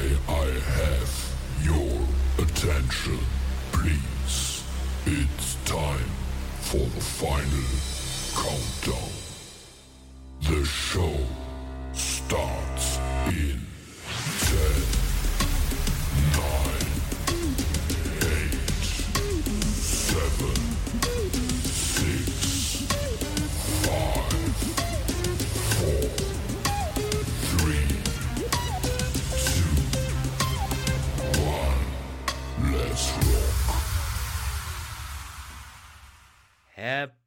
May I have your attention, please? It's time for the final countdown. The show starts in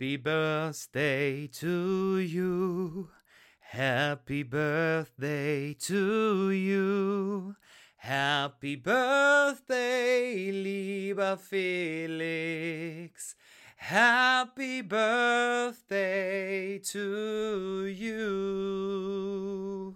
Happy birthday to you. Happy birthday to you. Happy birthday, lieber Felix. Happy birthday to you.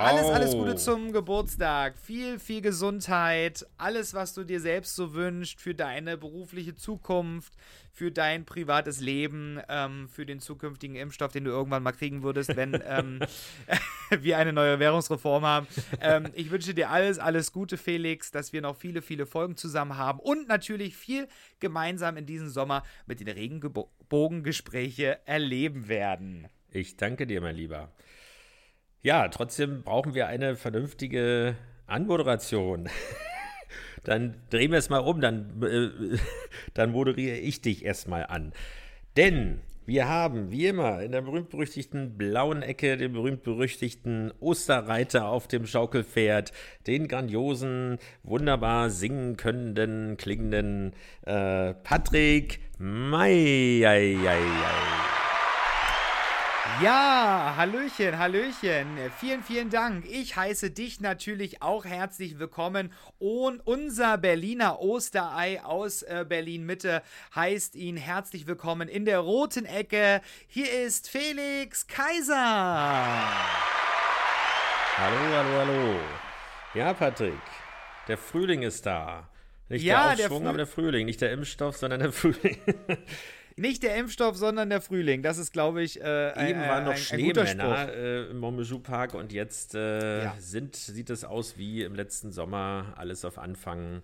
Alles, alles Gute zum Geburtstag. Viel, viel Gesundheit. Alles, was du dir selbst so wünschst für deine berufliche Zukunft, für dein privates Leben, ähm, für den zukünftigen Impfstoff, den du irgendwann mal kriegen würdest, wenn ähm, wir eine neue Währungsreform haben. Ähm, ich wünsche dir alles, alles Gute, Felix, dass wir noch viele, viele Folgen zusammen haben und natürlich viel gemeinsam in diesem Sommer mit den Regenbogengespräche erleben werden. Ich danke dir, mein Lieber. Ja, trotzdem brauchen wir eine vernünftige Anmoderation. dann drehen wir es mal um, dann, äh, dann moderiere ich dich erstmal an. Denn wir haben, wie immer, in der berühmt-berüchtigten blauen Ecke den berühmt-berüchtigten Osterreiter auf dem Schaukelpferd, den grandiosen, wunderbar singen könnenden, klingenden äh, Patrick May. Ja, Hallöchen, Hallöchen. Vielen, vielen Dank. Ich heiße dich natürlich auch herzlich willkommen. Und unser Berliner Osterei aus äh, Berlin-Mitte heißt ihn herzlich willkommen in der roten Ecke. Hier ist Felix Kaiser. Hallo, hallo, hallo. Ja, Patrick, der Frühling ist da. Nicht Ja, der der Aufschwung, Früh- aber der Frühling. Nicht der Impfstoff, sondern der Frühling. Nicht der Impfstoff, sondern der Frühling. Das ist, glaube ich, äh, ein, Eben waren noch ein. Schneemänner äh, im Montbijou Park und jetzt äh, Ja. sind, sieht es aus wie im letzten Sommer, alles auf Anfang.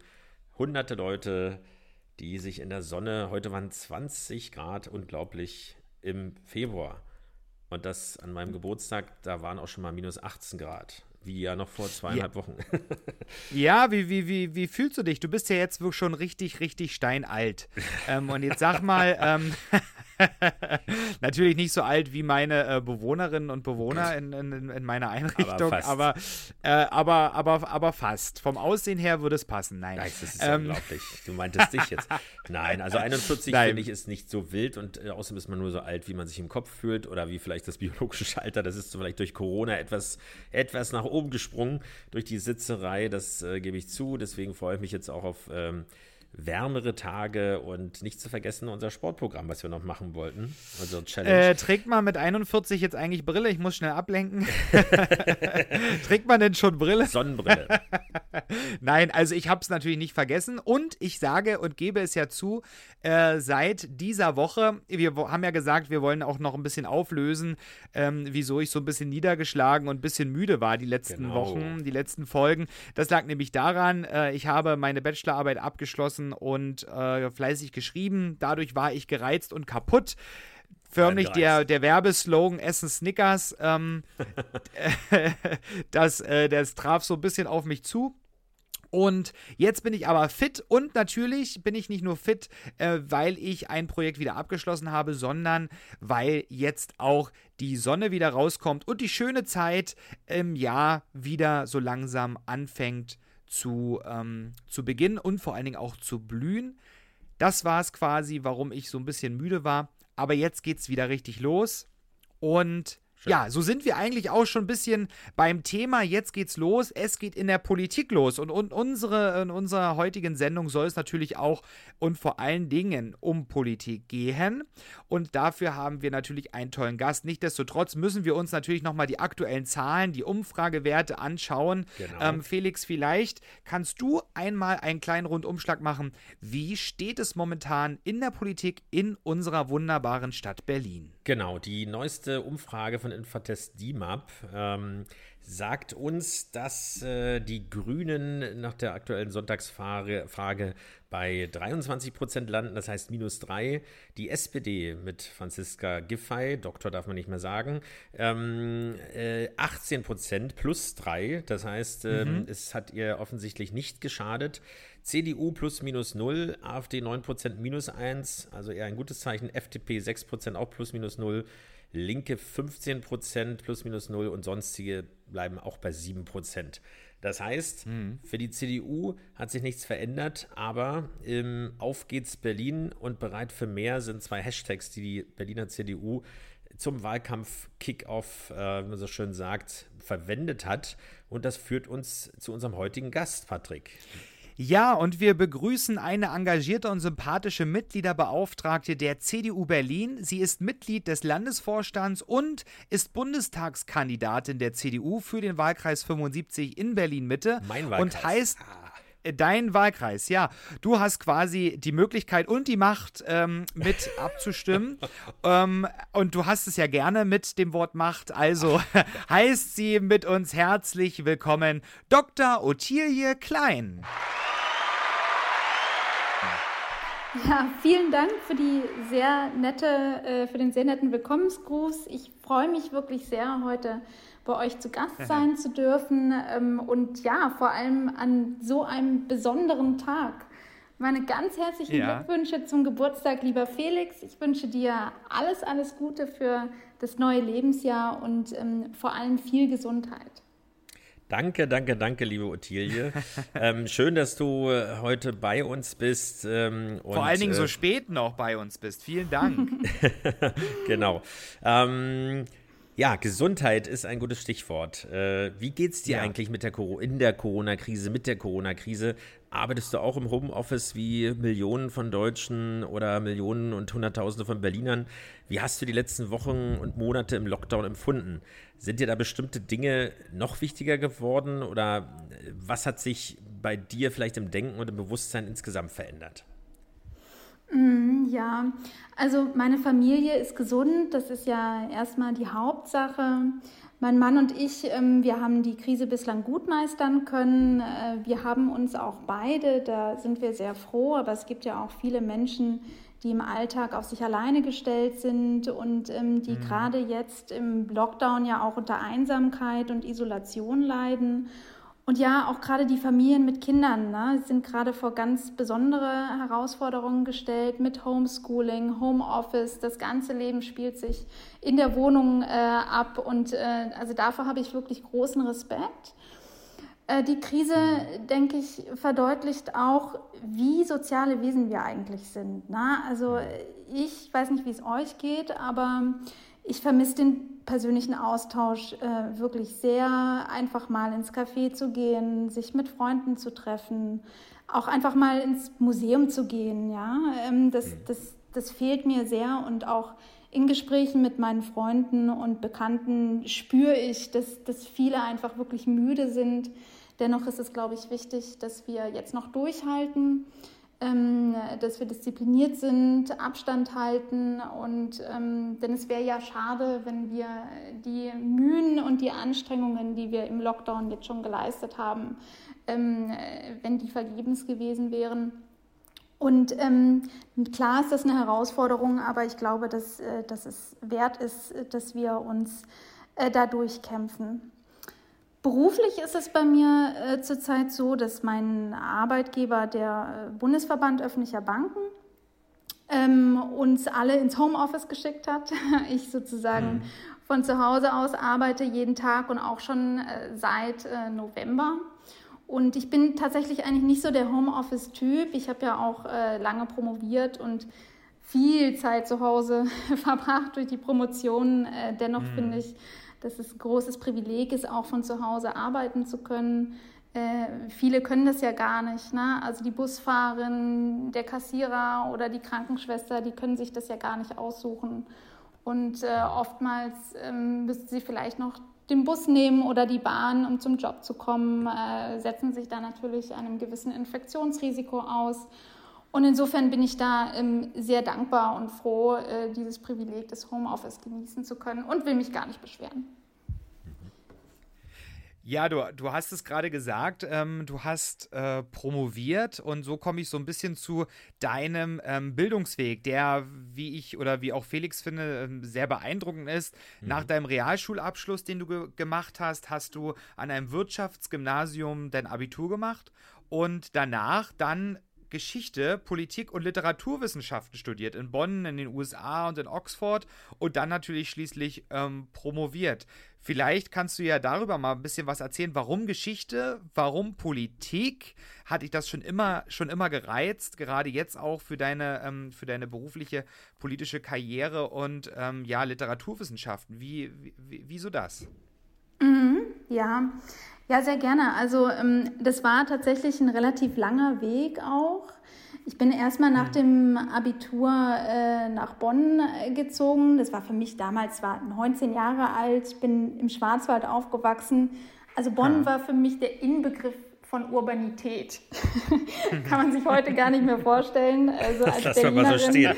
Hunderte Leute, die sich in der Sonne, heute waren 20 Grad, unglaublich, im Februar. Und das an meinem Geburtstag, da waren auch schon mal minus 18 Grad, wie ja noch vor zweieinhalb Wochen. Ja, wie, wie, wie, wie fühlst du dich? Du bist ja jetzt wirklich schon richtig, richtig steinalt. ähm, und jetzt sag mal, ähm, natürlich nicht so alt wie meine äh, Bewohnerinnen und Bewohner in, in, in meiner Einrichtung, fast. aber, äh, aber, aber, aber fast. Vom Aussehen her würde es passen. Nein. Nein, das ist ja Ähm, unglaublich. Du meintest dich jetzt. Nein, also 41 Nein. finde ich ist nicht so wild und äh, außerdem ist man nur so alt, wie man sich im Kopf fühlt oder wie vielleicht das biologische Alter. Das ist so vielleicht durch Corona etwas, etwas nach oben gesprungen, durch die Sitzerei, das äh, gebe ich zu. Deswegen freue ich mich jetzt auch auf ähm, wärmere Tage und nicht zu vergessen unser Sportprogramm, was wir noch machen wollten. Also Challenge. Äh, trägt man mit 41 jetzt eigentlich Brille? Ich muss schnell ablenken. trägt man denn schon Brille? Sonnenbrille. Nein, also ich habe es natürlich nicht vergessen und ich sage und gebe es ja zu, äh, seit dieser Woche, wir haben ja gesagt, wir wollen auch noch ein bisschen auflösen, ähm, wieso ich so ein bisschen niedergeschlagen und ein bisschen müde war die letzten Genau. Wochen, die letzten Folgen. Das lag nämlich daran, äh, ich habe meine Bachelorarbeit abgeschlossen und äh, fleißig geschrieben. Dadurch war ich gereizt und kaputt. Förmlich der, der Werbeslogan Essen Snickers, ähm, das, äh, das traf so ein bisschen auf mich zu. Und jetzt bin ich aber fit und natürlich bin ich nicht nur fit, äh, weil ich ein Projekt wieder abgeschlossen habe, sondern weil jetzt auch die Sonne wieder rauskommt und die schöne Zeit im Jahr wieder so langsam anfängt zu, ähm, zu beginnen und vor allen Dingen auch zu blühen. Das war es quasi, warum ich so ein bisschen müde war. Aber jetzt geht es wieder richtig los und Ja, so sind wir eigentlich auch schon ein bisschen beim Thema. Jetzt geht's los. Es geht in der Politik los. Und, und unsere, in unserer heutigen Sendung soll es natürlich auch und vor allen Dingen um Politik gehen. Und dafür haben wir natürlich einen tollen Gast. Nichtsdestotrotz müssen wir uns natürlich nochmal die aktuellen Zahlen, die Umfragewerte anschauen. Genau. Ähm, Felix, vielleicht kannst du einmal einen kleinen Rundumschlag machen. Wie steht es momentan in der Politik in unserer wunderbaren Stadt Berlin? Genau, die neueste Umfrage von Infatest DIMAP ähm, sagt uns, dass äh, die Grünen nach der aktuellen Sonntagsfrage Frage bei 23 Prozent landen, das heißt minus drei. Die SPD mit Franziska Giffey, Doktor darf man nicht mehr sagen, ähm, äh, 18 Prozent plus drei. Das heißt, ähm, es hat ihr offensichtlich nicht geschadet. CDU plus minus null, AfD 9 Prozent minus eins, also eher ein gutes Zeichen. FDP 6 Prozent auch plus minus null. Linke 15 Prozent plus minus null und sonstige bleiben auch bei 7 Prozent. Das heißt, für die CDU hat sich nichts verändert, aber ähm, auf geht's Berlin und bereit für mehr sind zwei Hashtags, die die Berliner CDU zum Wahlkampf Kickoff, äh, wie man so schön sagt, verwendet hat. Und das führt uns zu unserem heutigen Gast, Patrick. Ja, und wir begrüßen eine engagierte und sympathische Mitgliederbeauftragte der CDU Berlin. Sie ist Mitglied des Landesvorstands und ist Bundestagskandidatin der CDU für den Wahlkreis 75 in Berlin-Mitte. Mein Und Wahlkreis. heißt. Dein Wahlkreis, ja. Du hast quasi die Möglichkeit und die Macht, ähm, mit abzustimmen. ähm, und du hast es ja gerne mit dem Wort Macht. Also heißt sie mit uns herzlich willkommen Dr. Ottilie Klein. Ja, vielen Dank für die sehr nette, äh, für den sehr netten Willkommensgruß. Ich freue mich wirklich sehr, heute bei euch zu Gast sein zu dürfen ähm, und ja, vor allem an so einem besonderen Tag. Meine ganz herzlichen Ja. Glückwünsche zum Geburtstag, lieber Felix. Ich wünsche dir alles, alles Gute für das neue Lebensjahr und ähm, vor allem viel Gesundheit. Danke, danke, danke, liebe Ottilie. ähm, schön, dass du äh, heute bei uns bist. Ähm, und, Vor allen Dingen äh, so spät noch bei uns bist. Vielen Dank. Genau. Ähm, ja, Gesundheit ist ein gutes Stichwort. Äh, wie geht's dir Ja. eigentlich mit der in der Corona-Krise, mit der Corona-Krise? Arbeitest du auch im Homeoffice wie Millionen von Deutschen oder Millionen und Hunderttausende von Berlinern? Wie hast du die letzten Wochen und Monate im Lockdown empfunden? Sind dir da bestimmte Dinge noch wichtiger geworden oder was hat sich bei dir vielleicht im Denken und im Bewusstsein insgesamt verändert? Ja, also meine Familie ist gesund, das ist ja erstmal die Hauptsache. Mein Mann und ich, ähm, wir haben die Krise bislang gut meistern können. Äh, wir haben uns auch beide, da sind wir sehr froh, aber es gibt ja auch viele Menschen, die im Alltag auf sich alleine gestellt sind und ähm, die gerade jetzt im Lockdown ja auch unter Einsamkeit und Isolation leiden. Und ja, auch gerade die Familien mit Kindern ne, sind gerade vor ganz besondere Herausforderungen gestellt mit Homeschooling, Homeoffice. Das ganze Leben spielt sich in der Wohnung äh, ab und äh, also dafür habe ich wirklich großen Respekt. Äh, die Krise, denke ich, verdeutlicht auch, wie soziale Wesen wir eigentlich sind. Ne? Also ich weiß nicht, wie es euch geht, aber ich vermisse den persönlichen Austausch äh, wirklich sehr, einfach mal ins Café zu gehen, sich mit Freunden zu treffen, auch einfach mal ins Museum zu gehen. Ja? Ähm, das, das, das fehlt mir sehr und auch in Gesprächen mit meinen Freunden und Bekannten spüre ich, dass, dass viele einfach wirklich müde sind. Dennoch ist es, glaube ich, wichtig, dass wir jetzt noch durchhalten, dass wir diszipliniert sind, Abstand halten und ähm, denn es wäre ja schade, wenn wir die Mühen und die Anstrengungen, die wir im Lockdown jetzt schon geleistet haben, ähm, äh, wenn die vergebens gewesen wären. Und ähm, klar ist das eine Herausforderung, aber ich glaube, dass, äh, dass es wert ist, dass wir uns äh, da durchkämpfen. Beruflich ist es bei mir äh, zurzeit so, dass mein Arbeitgeber, der äh, Bundesverband öffentlicher Banken, ähm, uns alle ins Homeoffice geschickt hat. Ich sozusagen von zu Hause aus arbeite jeden Tag und auch schon äh, seit äh, November. Und ich bin tatsächlich eigentlich nicht so der Homeoffice-Typ. Ich habe ja auch äh, lange promoviert und viel Zeit zu Hause verbracht durch die Promotion. Äh, dennoch mhm. finde ich, dass es ein großes Privileg ist, auch von zu Hause arbeiten zu können. Äh, viele können das ja gar nicht. Ne? Also die Busfahrerin, der Kassierer oder die Krankenschwester, die können sich das ja gar nicht aussuchen. Und äh, oftmals ähm, müssen sie vielleicht noch den Bus nehmen oder die Bahn, um zum Job zu kommen, äh, setzen sich da natürlich einem gewissen Infektionsrisiko aus. Und insofern bin ich da ähm, sehr dankbar und froh, äh, dieses Privileg des Homeoffice genießen zu können und will mich gar nicht beschweren. Ja, du, du hast es gerade gesagt, ähm, du hast äh, promoviert und so komme ich so ein bisschen zu deinem ähm, Bildungsweg, der, wie ich oder wie auch Felix finde, ähm, sehr beeindruckend ist. Mhm. Nach deinem Realschulabschluss, den du ge gemacht hast, hast du an einem Wirtschaftsgymnasium dein Abitur gemacht und danach dann Geschichte, Politik und Literaturwissenschaften studiert in Bonn, in den USA und in Oxford und dann natürlich schließlich ähm, promoviert. Vielleicht kannst du ja darüber mal ein bisschen was erzählen. Warum Geschichte? Warum Politik? Hat dich das schon immer, schon immer gereizt? Gerade jetzt auch für deine, ähm, für deine berufliche politische Karriere und ähm, ja, Literaturwissenschaften. Wie, wie, wieso das? Mhm, ja. Ja, sehr gerne. Also ähm, das war tatsächlich ein relativ langer Weg auch. Ich bin erstmal nach dem Abitur äh, nach Bonn äh, gezogen. Das war für mich damals, war 19 Jahre alt, ich bin im Schwarzwald aufgewachsen. Also Bonn war für mich der Inbegriff von Urbanität. Kann man sich heute gar nicht mehr vorstellen. Also als Lass mal so stehen.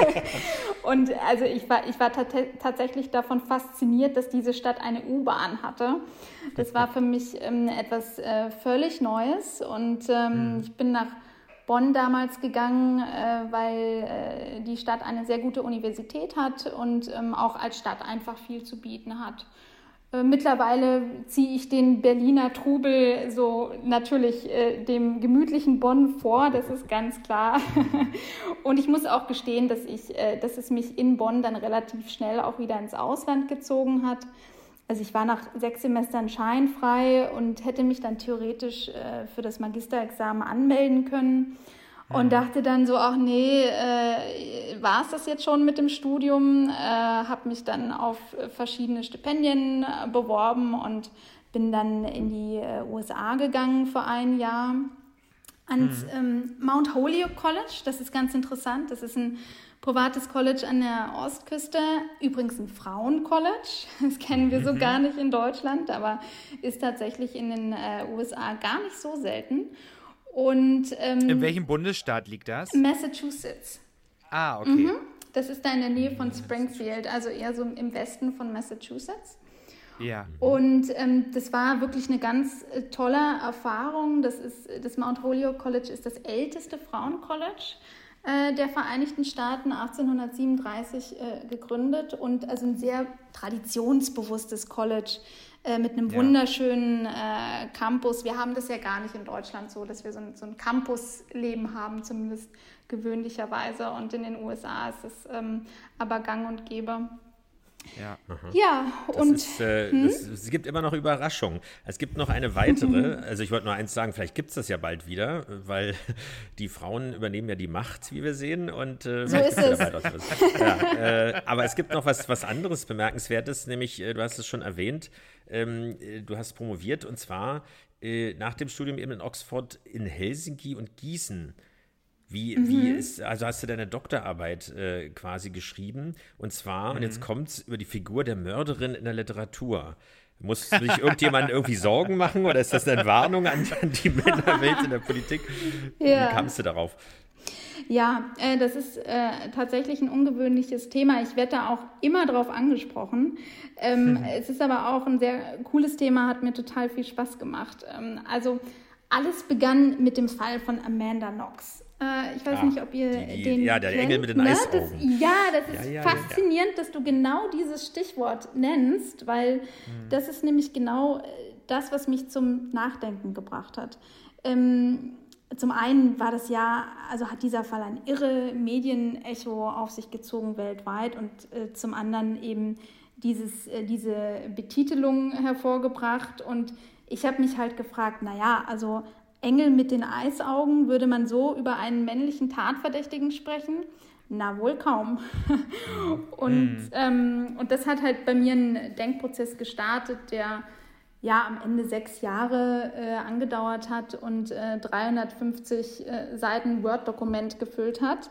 Und also ich war, ich war tatsächlich davon fasziniert, dass diese Stadt eine U-Bahn hatte. Das war für mich ähm, etwas äh, völlig Neues. Und ähm, mhm. ich bin nach Bonn damals gegangen, äh, weil äh, die Stadt eine sehr gute Universität hat und ähm, auch als Stadt einfach viel zu bieten hat. Äh, mittlerweile ziehe ich den Berliner Trubel so natürlich äh, dem gemütlichen Bonn vor, das ist ganz klar. Und ich muss auch gestehen, dass, ich, äh, dass es mich in Bonn dann relativ schnell auch wieder ins Ausland gezogen hat. Also ich war nach sechs Semestern scheinfrei und hätte mich dann theoretisch äh, für das Magisterexamen anmelden können und dachte dann so, ach nee, äh, war es das jetzt schon mit dem Studium? Äh, habe mich dann auf verschiedene Stipendien äh, beworben und bin dann in die äh, USA gegangen für ein Jahr ans mhm. ähm, Mount Holyoke College. Das ist ganz interessant. Das ist ein privates College an der Ostküste, übrigens ein Frauencollege. Das kennen wir so mhm. gar nicht in Deutschland, aber ist tatsächlich in den äh, USA gar nicht so selten. Und, ähm, in welchem Bundesstaat liegt das? Massachusetts. Ah, okay. Mhm. Das ist da in der Nähe von Springfield, also eher so im Westen von Massachusetts. Ja. Und ähm, das war wirklich eine ganz äh, tolle Erfahrung. Das, ist, das Mount Holyoke College ist das älteste Frauencollege äh, der Vereinigten Staaten 1837 äh, gegründet und also ein sehr traditionsbewusstes College äh, mit einem ja. wunderschönen äh, Campus. Wir haben das ja gar nicht in Deutschland so, dass wir so ein, so ein Campusleben haben, zumindest gewöhnlicherweise. Und in den USA ist es ähm, aber gang und gäbe. Ja, ja das und ist, äh, hm? das, es gibt immer noch Überraschungen. Es gibt noch eine weitere, also ich wollte nur eins sagen, vielleicht gibt es das ja bald wieder, weil die Frauen übernehmen ja die Macht, wie wir sehen. Und äh, so ist es. Ja, äh, aber es gibt noch was, was anderes Bemerkenswertes, nämlich, äh, du hast es schon erwähnt, ähm, äh, du hast promoviert und zwar äh, nach dem Studium eben in Oxford in Helsinki und Gießen. Wie, mhm. wie ist, also hast du deine Doktorarbeit äh, quasi geschrieben und zwar, mhm. und jetzt mhm. kommt es über die Figur der Mörderin in der Literatur. Muss sich irgendjemand irgendwie Sorgen machen oder ist das eine Warnung an, an die Männerwelt in der Politik? Ja. Wie kamst du darauf? Ja, äh, das ist äh, tatsächlich ein ungewöhnliches Thema. Ich werde da auch immer drauf angesprochen. Ähm, mhm. Es ist aber auch ein sehr cooles Thema, hat mir total viel Spaß gemacht. Ähm, also alles begann mit dem Fall von Amanda Knox. Äh, ich weiß ja, nicht, ob ihr die, den. Ja, der kennt, Engel mit den ne? Eisaugen. Das, ja, das ist ja, ja, faszinierend, dass du genau dieses Stichwort nennst, weil mhm. das ist nämlich genau äh, das, was mich zum Nachdenken gebracht hat. Ähm, zum einen war das ja, also hat dieser Fall ein irre Medienecho auf sich gezogen weltweit und äh, zum anderen eben dieses, äh, diese Betitelung hervorgebracht und ich habe mich halt gefragt, naja, also Engel mit den Eisaugen, würde man so über einen männlichen Tatverdächtigen sprechen? Na wohl kaum. und, ähm, und das hat halt bei mir einen Denkprozess gestartet, der ja am Ende sechs Jahre äh, angedauert hat und äh, 350 äh, Seiten Word-Dokument gefüllt hat.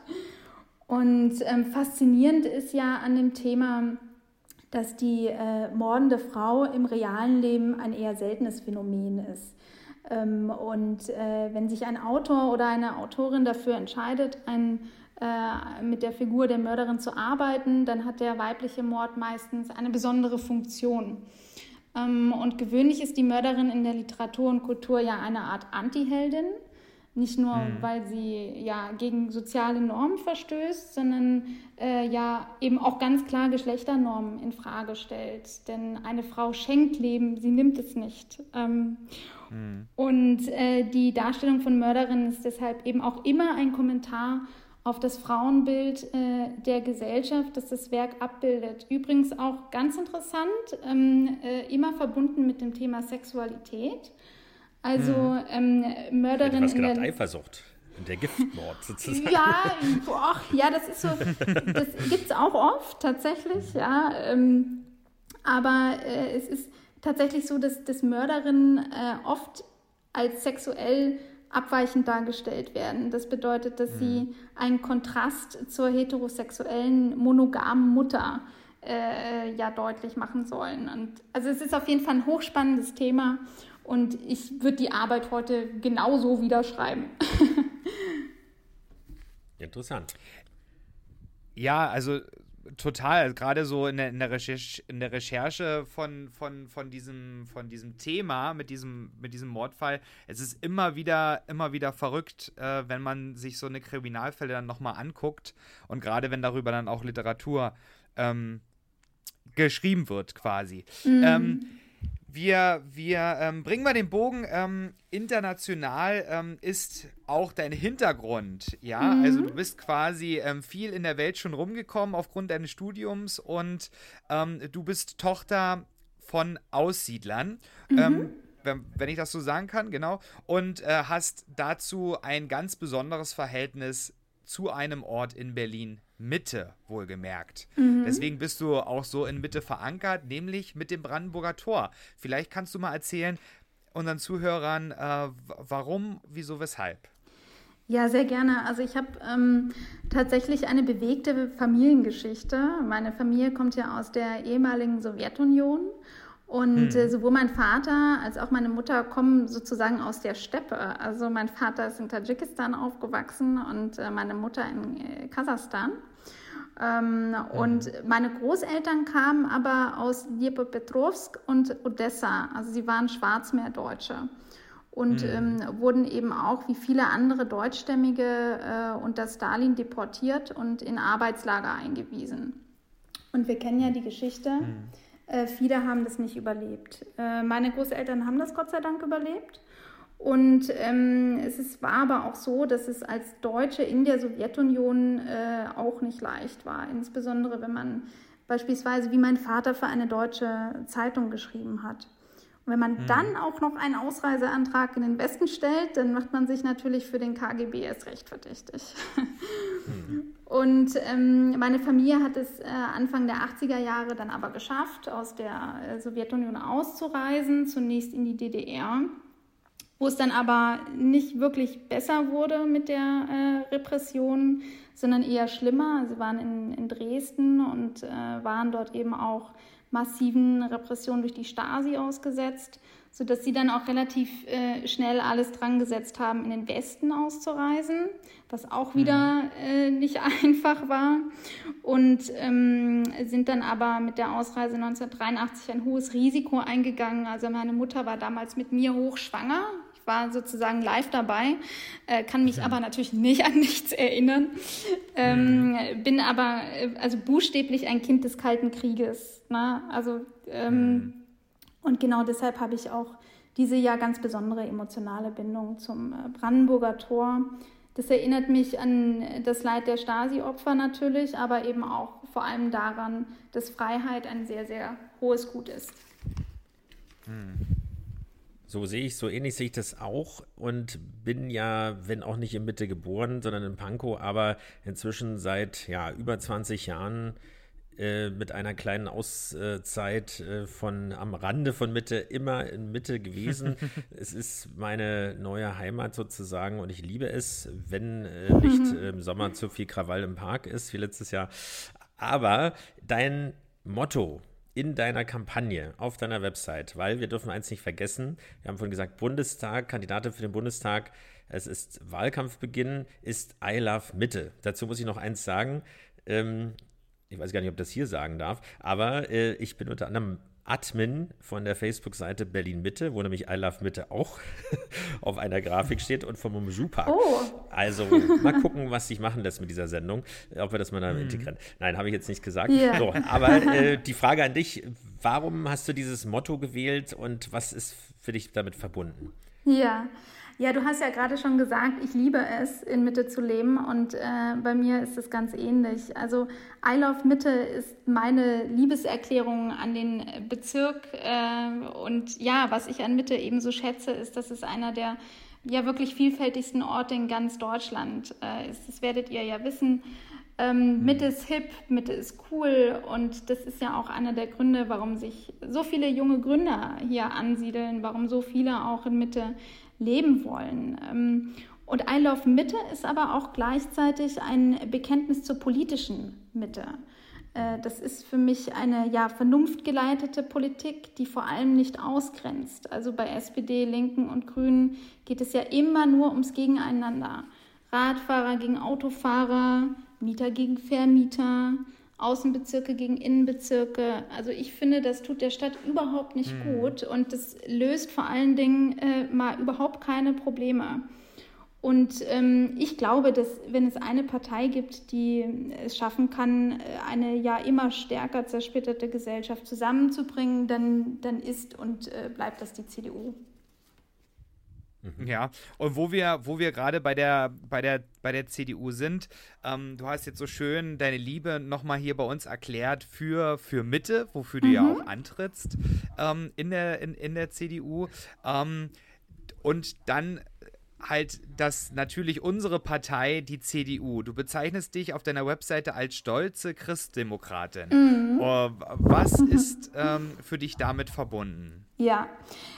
Und ähm, faszinierend ist ja an dem Thema, dass die äh, mordende Frau im realen Leben ein eher seltenes Phänomen ist. Ähm, und äh, wenn sich ein Autor oder eine Autorin dafür entscheidet, ein, äh, mit der Figur der Mörderin zu arbeiten, dann hat der weibliche Mord meistens eine besondere Funktion. Ähm, und gewöhnlich ist die Mörderin in der Literatur und Kultur ja eine Art Antiheldin. Nicht nur, mhm. weil sie ja gegen soziale Normen verstößt, sondern äh, ja eben auch ganz klar Geschlechternormen in Frage stellt. Denn eine Frau schenkt Leben, sie nimmt es nicht. Ähm, mhm. Und äh, die Darstellung von Mörderinnen ist deshalb eben auch immer ein Kommentar auf das Frauenbild äh, der Gesellschaft, das das Werk abbildet. Übrigens auch ganz interessant, ähm, äh, immer verbunden mit dem Thema Sexualität. Also hm. ähm, Mörderin ich in gedacht, der Eifersucht. Der Giftmord sozusagen. Ja, boah, ja, das ist so, das gibt es auch oft tatsächlich, ja. Ähm, aber äh, es ist tatsächlich so, dass, dass Mörderinnen äh, oft als sexuell abweichend dargestellt werden. Das bedeutet, dass mhm. sie einen Kontrast zur heterosexuellen monogamen Mutter äh, ja deutlich machen sollen. Und also es ist auf jeden Fall ein hochspannendes Thema und ich würde die Arbeit heute genauso wieder schreiben. Interessant. Ja, also total. Gerade so in der, in der, Recherche, in der Recherche von, von, von, diesem, von diesem Thema, mit diesem, mit diesem Mordfall, es ist immer wieder, immer wieder verrückt, äh, wenn man sich so eine Kriminalfälle dann nochmal anguckt und gerade wenn darüber dann auch Literatur ähm, geschrieben wird, quasi. Mhm. Ähm, wir, wir ähm, bringen mal den Bogen. Ähm, international ähm, ist auch dein Hintergrund, ja. Mhm. Also du bist quasi ähm, viel in der Welt schon rumgekommen aufgrund deines Studiums und ähm, du bist Tochter von Aussiedlern. Mhm. Ähm, wenn, wenn, ich das so sagen kann, genau. Und äh, hast dazu ein ganz besonderes Verhältnis zu einem Ort in Berlin Mitte, wohlgemerkt. Mhm. Deswegen bist du auch so in Mitte verankert, nämlich mit dem Brandenburger Tor. Vielleicht kannst du mal erzählen unseren Zuhörern, äh, warum, wieso, weshalb. Ja, sehr gerne. Also ich habe ähm, tatsächlich eine bewegte Familiengeschichte. Meine Familie kommt ja aus der ehemaligen Sowjetunion und hm. äh, sowohl mein Vater als auch meine Mutter kommen sozusagen aus der Steppe. Also mein Vater ist in Tadschikistan aufgewachsen und äh, meine Mutter in äh, Kasachstan. Ähm, hm. Und meine Großeltern kamen aber aus Dnipropetrovsk und Odessa. Also sie waren Schwarzmeerdeutsche und hm. ähm, wurden eben auch wie viele andere Deutschstämmige äh, unter Stalin deportiert und in Arbeitslager eingewiesen. Und wir kennen ja die Geschichte. Hm äh, viele haben das nicht überlebt. Äh, meine Großeltern haben das Gott sei Dank überlebt. Und ähm, es ist, war aber auch so, dass es als Deutsche in der Sowjetunion äh, auch nicht leicht war. Insbesondere wenn man beispielsweise, wie mein Vater für eine deutsche Zeitung geschrieben hat. Und wenn man mhm. dann auch noch einen Ausreiseantrag in den Westen stellt, dann macht man sich natürlich für den KGB erst recht verdächtig. Mhm. Und ähm, meine Familie hat es äh, Anfang der 80er Jahre dann aber geschafft, aus der äh, Sowjetunion auszureisen, zunächst in die DDR, wo es dann aber nicht wirklich besser wurde mit der äh, Repression, sondern eher schlimmer. Sie waren in, in Dresden und äh, waren dort eben auch massiven Repressionen durch die Stasi ausgesetzt sodass sie dann auch relativ äh, schnell alles dran gesetzt haben, in den Westen auszureisen, was auch wieder mhm. äh, nicht einfach war. Und ähm, sind dann aber mit der Ausreise 1983 ein hohes Risiko eingegangen. Also meine Mutter war damals mit mir hochschwanger. War sozusagen live dabei, äh, kann mich mhm. aber natürlich nicht an nichts erinnern. Ähm, mhm. Bin aber äh, also buchstäblich ein Kind des Kalten Krieges. Ne? Also ähm, mhm und genau deshalb habe ich auch diese ja ganz besondere emotionale Bindung zum äh, Brandenburger Tor. Das erinnert mich an das Leid der Stasi-Opfer natürlich, aber eben auch vor allem daran, dass Freiheit ein sehr, sehr hohes Gut ist. Hm. So sehe ich, so ähnlich sehe ich das auch und bin ja, wenn auch nicht in Mitte geboren, sondern in Pankow, aber inzwischen seit ja, über 20 Jahren äh, mit einer kleinen Auszeit äh, von am Rande von Mitte immer in Mitte gewesen. es ist meine neue Heimat sozusagen und ich liebe es, wenn äh, nicht im Sommer zu viel Krawall im Park ist, wie letztes Jahr. Aber dein Motto, in deiner Kampagne auf deiner Website, weil wir dürfen eins nicht vergessen, wir haben vorhin gesagt, Bundestag, Kandidatin für den Bundestag, es ist Wahlkampfbeginn, ist I Love Mitte. Dazu muss ich noch eins sagen, ähm, ich weiß gar nicht, ob das hier sagen darf, aber äh, ich bin unter anderem Admin von der Facebook-Seite Berlin Mitte, wo nämlich I Love Mitte auch auf einer Grafik steht und vom Mumju-Park. Oh. Also mal gucken, was sich machen lässt mit dieser Sendung, ob wir das mal dann Mhm. integrieren. Nein, habe ich jetzt nicht gesagt. Ja. So, aber äh, die Frage an dich, warum hast du dieses Motto gewählt und was ist für dich damit verbunden? Ja. Ja, du hast ja gerade schon gesagt, ich liebe es, in Mitte zu leben und äh, bei mir ist es ganz ähnlich. Also I Love Mitte ist meine Liebeserklärung an den Bezirk äh, und ja, was ich an Mitte eben so schätze, ist, dass es einer der ja wirklich vielfältigsten Orte in ganz Deutschland äh, ist. Das werdet ihr ja wissen. Ähm, Mitte ist hip, Mitte ist cool und das ist ja auch einer der Gründe, warum sich so viele junge Gründer hier ansiedeln, warum so viele auch in Mitte leben wollen. Ähm, und Love Mitte ist aber auch gleichzeitig ein Bekenntnis zur politischen Mitte. Äh, Das ist für mich eine ja, vernunftgeleitete Politik, die vor allem nicht ausgrenzt. Also bei SPD, Linken und Grünen geht es ja immer nur ums Gegeneinander. Radfahrer gegen Autofahrer, Mieter gegen Vermieter, Außenbezirke gegen Innenbezirke. Also ich finde, das tut der Stadt überhaupt nicht gut und das löst vor allen Dingen äh, mal überhaupt keine Probleme. Und ähm, ich glaube, dass wenn es eine Partei gibt, die es schaffen kann, äh, eine ja immer stärker zersplitterte Gesellschaft zusammenzubringen, dann, dann ist und äh, bleibt das die CDU. Ja, und wo wir, wo wir gerade bei der, bei, der, bei der CDU sind, ähm, du hast jetzt so schön deine Liebe nochmal hier bei uns erklärt für, für Mitte, wofür du ja auch antrittst ähm, in, der, in, in der CDU. Ähm, und dann halt, dass natürlich unsere Partei, die CDU, du bezeichnest dich auf deiner Webseite als stolze Christdemokratin. Oh, was ist ähm, für dich damit verbunden? Ja,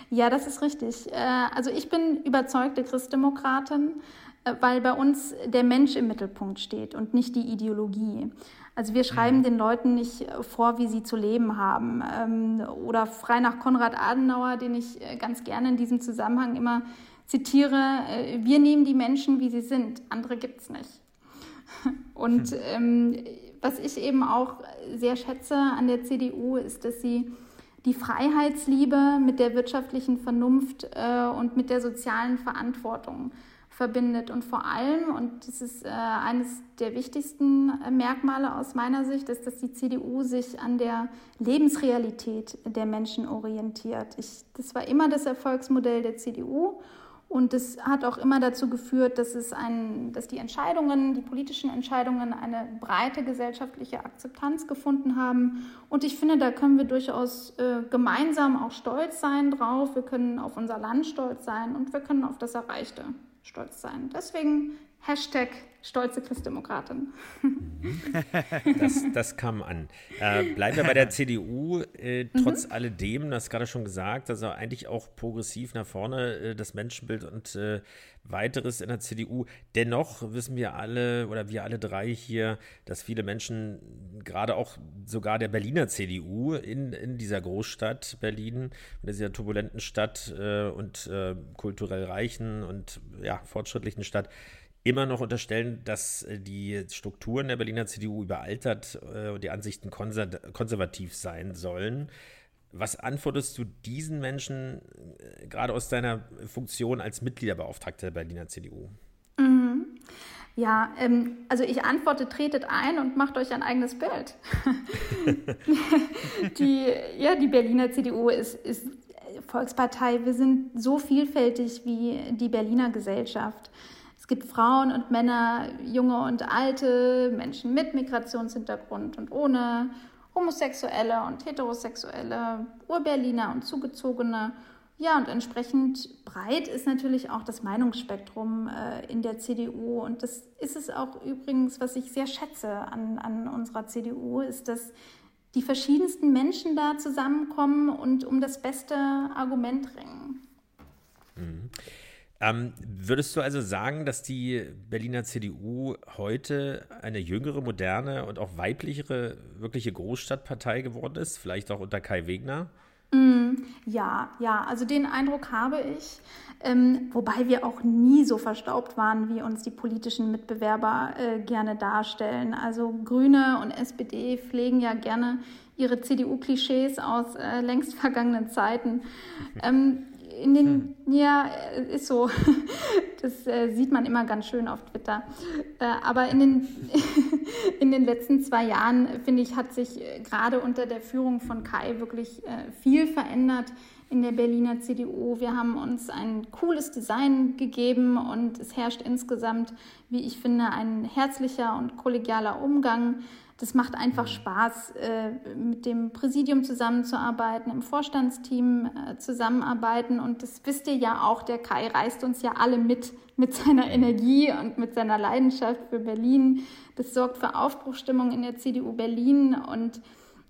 ja, das ist richtig. Äh, Also ich bin überzeugte Christdemokratin, äh, weil bei uns der Mensch im Mittelpunkt steht und nicht die Ideologie. Also wir schreiben den Leuten nicht äh, vor, wie sie zu leben haben. Ähm, Oder frei nach Konrad Adenauer, den ich ganz gerne in diesem Zusammenhang immer zitiere, äh, wir nehmen die Menschen, wie sie sind, andere gibt's nicht. Und ähm, was ich eben auch sehr schätze an der CDU, ist, dass sie die Freiheitsliebe mit der wirtschaftlichen Vernunft äh, und mit der sozialen Verantwortung verbindet. Und vor allem, und das ist äh, eines der wichtigsten äh, Merkmale aus meiner Sicht, ist, dass die CDU sich an der Lebensrealität der Menschen orientiert. Ich, das war immer das Erfolgsmodell der CDU. Und das hat auch immer dazu geführt, dass, es ein, dass die Entscheidungen, die politischen Entscheidungen eine breite gesellschaftliche Akzeptanz gefunden haben. Und ich finde, da können wir durchaus äh, gemeinsam auch stolz sein drauf. Wir können auf unser Land stolz sein und wir können auf das Erreichte stolz sein. Deswegen Hashtag stolze Christdemokratin. Das, das kam an. Äh, bleiben wir bei der CDU. Äh, trotz alledem, du hast gerade schon gesagt, also eigentlich auch progressiv nach vorne äh, das Menschenbild und äh, weiteres in der CDU. Dennoch wissen wir alle oder wir alle drei hier, dass viele Menschen, gerade auch sogar der Berliner CDU in, in dieser Großstadt Berlin, in dieser turbulenten Stadt äh, und äh, kulturell reichen und ja, fortschrittlichen Stadt, immer noch unterstellen, dass äh, die Strukturen der Berliner CDU überaltert äh, und die Ansichten konser konservativ sein sollen. Was antwortest du diesen Menschen äh, gerade aus deiner Funktion als Mitgliederbeauftragter der Berliner CDU? Ja, ähm, also ich antworte, tretet ein und macht euch ein eigenes Bild. die, ja, die Berliner CDU ist, ist Volkspartei. Wir sind so vielfältig wie die Berliner Gesellschaft. Es gibt Frauen und Männer, junge und alte, Menschen mit Migrationshintergrund und ohne, Homosexuelle und Heterosexuelle, Urberliner und Zugezogene, Ja, und entsprechend breit ist natürlich auch das Meinungsspektrum äh, in der CDU. Und das ist es auch übrigens, was ich sehr schätze an, an unserer CDU, ist, dass die verschiedensten Menschen da zusammenkommen und um das beste Argument ringen. Mhm. Ähm, würdest du also sagen, dass die Berliner CDU heute eine jüngere, moderne und auch weiblichere, wirkliche Großstadtpartei geworden ist? Vielleicht auch unter Kai Wegner? Mm, ja, ja, also den Eindruck habe ich. Ähm, wobei wir auch nie so verstaubt waren, wie uns die politischen Mitbewerber äh, gerne darstellen. Also Grüne und SPD pflegen ja gerne ihre CDU-Klischees aus äh, längst vergangenen Zeiten. Ähm, in den, hm. ja, äh, ist so. Das äh, sieht man immer ganz schön auf Twitter. Äh, aber in den, in den letzten zwei Jahren, finde ich, hat sich äh, gerade unter der Führung von Kai wirklich äh, viel verändert in der Berliner CDU. Wir haben uns ein cooles Design gegeben und es herrscht insgesamt, wie ich finde, ein herzlicher und kollegialer Umgang das macht einfach Spaß, äh, mit dem Präsidium zusammenzuarbeiten, im Vorstandsteam äh, zusammenarbeiten. Und das wisst ihr ja auch, der Kai reißt uns ja alle mit, mit seiner Energie und mit seiner Leidenschaft für Berlin. Das sorgt für Aufbruchstimmung in der CDU Berlin. Und,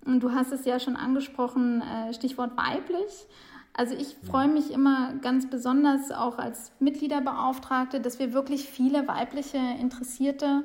und du hast es ja schon angesprochen, äh, Stichwort weiblich. Also ich freue mich immer ganz besonders auch als Mitgliederbeauftragte, dass wir wirklich viele weibliche Interessierte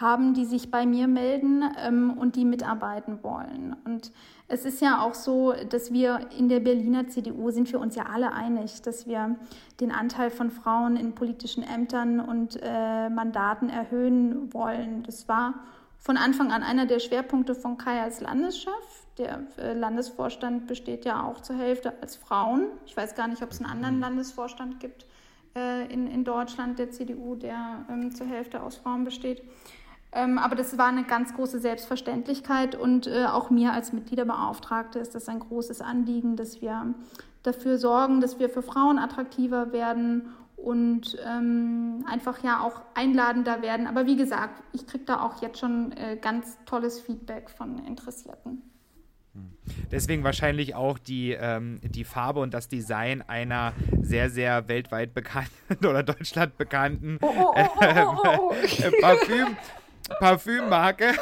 haben, die sich bei mir melden ähm, und die mitarbeiten wollen. Und es ist ja auch so, dass wir in der Berliner CDU sind wir uns ja alle einig, dass wir den Anteil von Frauen in politischen Ämtern und äh, Mandaten erhöhen wollen. Das war von Anfang an einer der Schwerpunkte von Kai als Landeschef. Der äh, Landesvorstand besteht ja auch zur Hälfte als Frauen. Ich weiß gar nicht, ob es einen anderen mhm. Landesvorstand gibt äh, in, in Deutschland der CDU, der ähm, zur Hälfte aus Frauen besteht. Ähm, aber das war eine ganz große Selbstverständlichkeit und äh, auch mir als Mitgliederbeauftragte ist das ein großes Anliegen, dass wir dafür sorgen, dass wir für Frauen attraktiver werden und ähm, einfach ja auch einladender werden. Aber wie gesagt, ich kriege da auch jetzt schon äh, ganz tolles Feedback von Interessierten. Deswegen wahrscheinlich auch die, ähm, die Farbe und das Design einer sehr, sehr weltweit bekannten oder Deutschland bekannten oh, oh, oh, äh, Parfüm, Parfümmarke.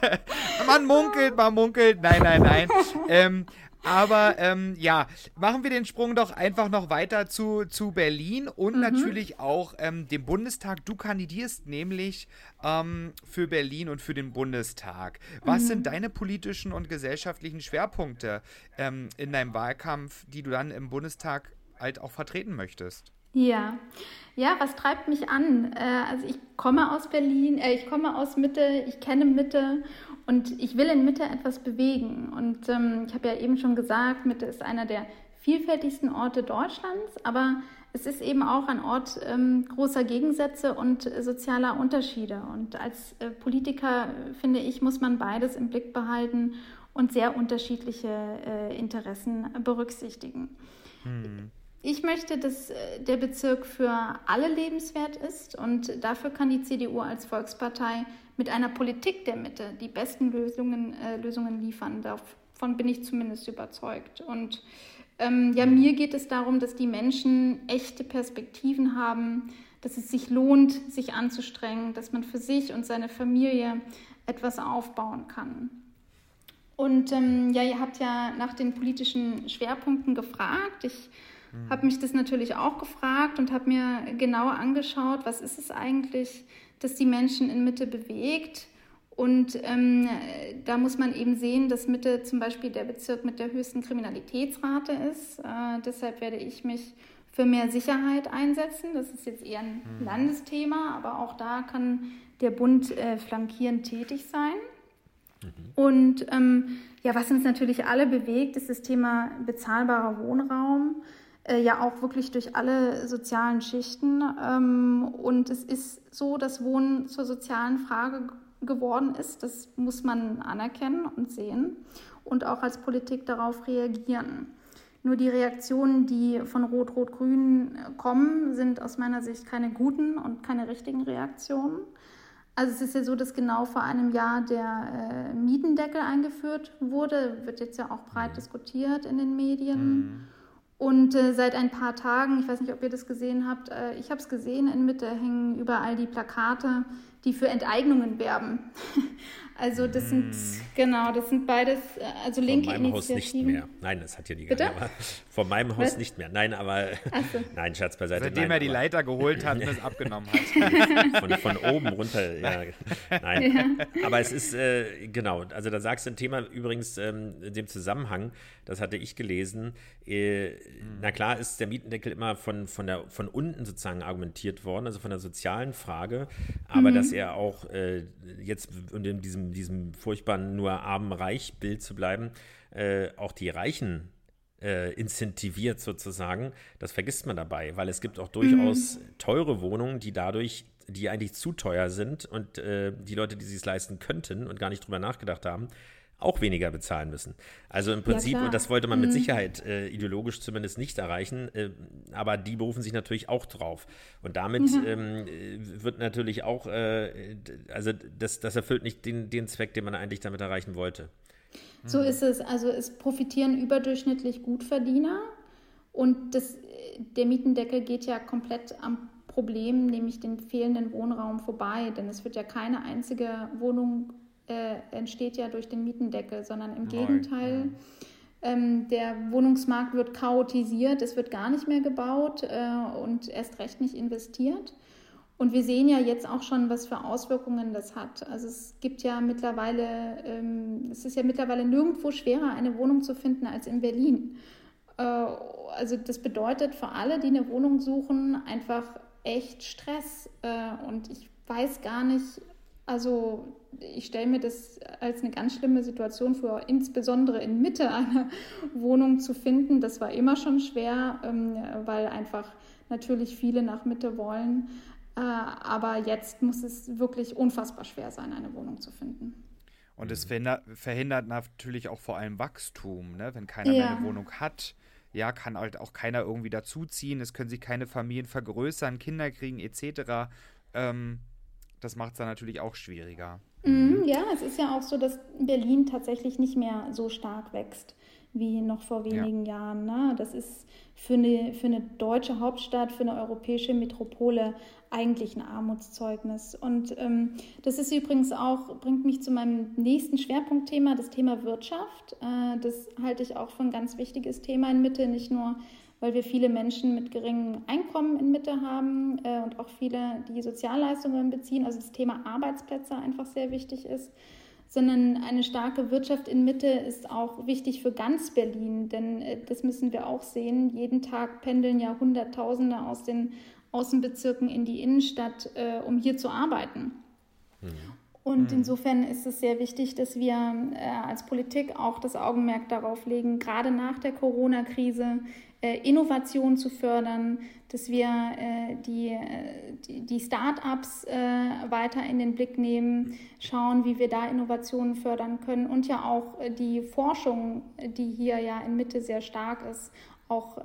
man munkelt, man munkelt. Nein, nein, nein. Ähm, aber ähm, ja, machen wir den Sprung doch einfach noch weiter zu, zu Berlin und mhm. natürlich auch ähm, dem Bundestag. Du kandidierst nämlich ähm, für Berlin und für den Bundestag. Was mhm. sind deine politischen und gesellschaftlichen Schwerpunkte ähm, in deinem Wahlkampf, die du dann im Bundestag halt auch vertreten möchtest? Ja, ja, was treibt mich an? Äh, also ich komme aus Berlin, äh, ich komme aus Mitte, ich kenne Mitte und ich will in Mitte etwas bewegen. Und ähm, ich habe ja eben schon gesagt, Mitte ist einer der vielfältigsten Orte Deutschlands, aber es ist eben auch ein Ort ähm, großer Gegensätze und äh, sozialer Unterschiede. Und als äh, Politiker, finde ich, muss man beides im Blick behalten und sehr unterschiedliche äh, Interessen berücksichtigen. Hm. Ich möchte, dass äh, der Bezirk für alle lebenswert ist und dafür kann die CDU als Volkspartei mit einer Politik der Mitte die besten Lösungen, äh, Lösungen liefern. Davon bin ich zumindest überzeugt. Und ähm, ja, mir geht es darum, dass die Menschen echte Perspektiven haben, dass es sich lohnt, sich anzustrengen, dass man für sich und seine Familie etwas aufbauen kann. Und ähm, ja, ihr habt ja nach den politischen Schwerpunkten gefragt. Ich Mhm. Habe mich das natürlich auch gefragt und habe mir genauer angeschaut, was ist es eigentlich, das die Menschen in Mitte bewegt. Und ähm, da muss man eben sehen, dass Mitte zum Beispiel der Bezirk mit der höchsten Kriminalitätsrate ist. Äh, deshalb werde ich mich für mehr Sicherheit einsetzen. Das ist jetzt eher ein mhm. Landesthema, aber auch da kann der Bund äh, flankierend tätig sein. Mhm. Und ähm, ja, was uns natürlich alle bewegt, ist das Thema bezahlbarer Wohnraum ja auch wirklich durch alle sozialen Schichten. Ähm, und es ist so, dass Wohnen zur sozialen Frage geworden ist. Das muss man anerkennen und sehen und auch als Politik darauf reagieren. Nur die Reaktionen, die von Rot-Rot-Grün kommen, sind aus meiner Sicht keine guten und keine richtigen Reaktionen. Also es ist ja so, dass genau vor einem Jahr der äh, Mietendeckel eingeführt wurde, wird jetzt ja auch breit mhm. diskutiert in den Medien. Mhm. Und äh, seit ein paar Tagen, ich weiß nicht, ob ihr das gesehen habt, äh, ich habe es gesehen, in Mitte hängen überall die Plakate, die für Enteignungen werben. also das sind, Hm. genau, das sind beides, äh, also linke Von meinem Haus nicht mehr. Nein, das hat ja die Bitte? Aber von meinem Haus Was? nicht mehr. Nein, aber. so. Nein, Scherz beiseite. Seitdem nein, er die aber Leiter geholt hat und es abgenommen hat. Von, von oben runter. Ja. Nein. Aber es ist, äh, genau, also da sagst du ein Thema übrigens ähm, in dem Zusammenhang, das hatte ich gelesen. Äh, Na klar ist der Mietendeckel immer von, von, der, von unten sozusagen argumentiert worden, also von der sozialen Frage, aber dass er auch äh, jetzt, und in diesem, diesem furchtbaren nur arm-reich-Bild zu bleiben, äh, auch die Reichen äh, incentiviert sozusagen. Das vergisst man dabei, weil es gibt auch durchaus teure Wohnungen, die dadurch, die eigentlich zu teuer sind und äh, die Leute, die sich es leisten könnten und gar nicht drüber nachgedacht haben, auch weniger bezahlen müssen. Also im Prinzip, klar. und das wollte man mit Sicherheit äh, ideologisch zumindest nicht erreichen, äh, aber die berufen sich natürlich auch drauf. Und damit ähm, äh, wird natürlich auch, äh, also das, das erfüllt nicht den, den Zweck, den man eigentlich damit erreichen wollte. So ist es. Also es profitieren überdurchschnittlich Gutverdiener und das, der Mietendeckel geht ja komplett am Problem, nämlich den fehlenden Wohnraum vorbei. Denn es wird ja keine einzige Wohnung äh, entsteht ja durch den Mietendeckel, sondern im Neu, Gegenteil. Ähm, der Wohnungsmarkt wird chaotisiert, es wird gar nicht mehr gebaut äh, und erst recht nicht investiert. Und wir sehen ja jetzt auch schon, was für Auswirkungen das hat. Also es gibt ja mittlerweile, ähm, es ist ja mittlerweile nirgendwo schwerer, eine Wohnung zu finden als in Berlin. Äh, also das bedeutet für alle, die eine Wohnung suchen, einfach echt Stress. Äh, und ich weiß gar nicht, also ich stelle mir das als eine ganz schlimme Situation vor, insbesondere in Mitte einer Wohnung zu finden. Das war immer schon schwer, ähm, weil einfach natürlich viele nach Mitte wollen. Äh, aber jetzt muss es wirklich unfassbar schwer sein, eine Wohnung zu finden. Und es verhindert, verhindert natürlich auch vor allem Wachstum, ne? Wenn keiner Ja. mehr eine Wohnung hat, ja, kann halt auch keiner irgendwie dazuziehen, es können sich keine Familien vergrößern, Kinder kriegen etc. Ähm, das macht es dann natürlich auch schwieriger. Mhm, ja, es ist ja auch so, dass Berlin tatsächlich nicht mehr so stark wächst wie noch vor wenigen Jahren. Ne? Das ist für eine, für eine deutsche Hauptstadt, für eine europäische Metropole eigentlich ein Armutszeugnis. Und ähm, das ist übrigens auch, bringt mich zu meinem nächsten Schwerpunktthema, das Thema Wirtschaft. Äh, das halte ich auch für ein ganz wichtiges Thema in Mitte, nicht nur weil wir viele Menschen mit geringem Einkommen in Mitte haben äh, und auch viele, die Sozialleistungen beziehen, also das Thema Arbeitsplätze einfach sehr wichtig ist, sondern eine starke Wirtschaft in Mitte ist auch wichtig für ganz Berlin, denn äh, das müssen wir auch sehen. Jeden Tag pendeln ja Hunderttausende aus den Außenbezirken in die Innenstadt, äh, um hier zu arbeiten. Und insofern ist es sehr wichtig, dass wir äh, als Politik auch das Augenmerk darauf legen, gerade nach der Corona-Krise Innovation zu fördern, dass wir äh, die, äh, die, die Start-ups äh, weiter in den Blick nehmen, schauen, wie wir da Innovationen fördern können und ja auch äh, die Forschung, die hier ja in Mitte sehr stark ist, auch äh,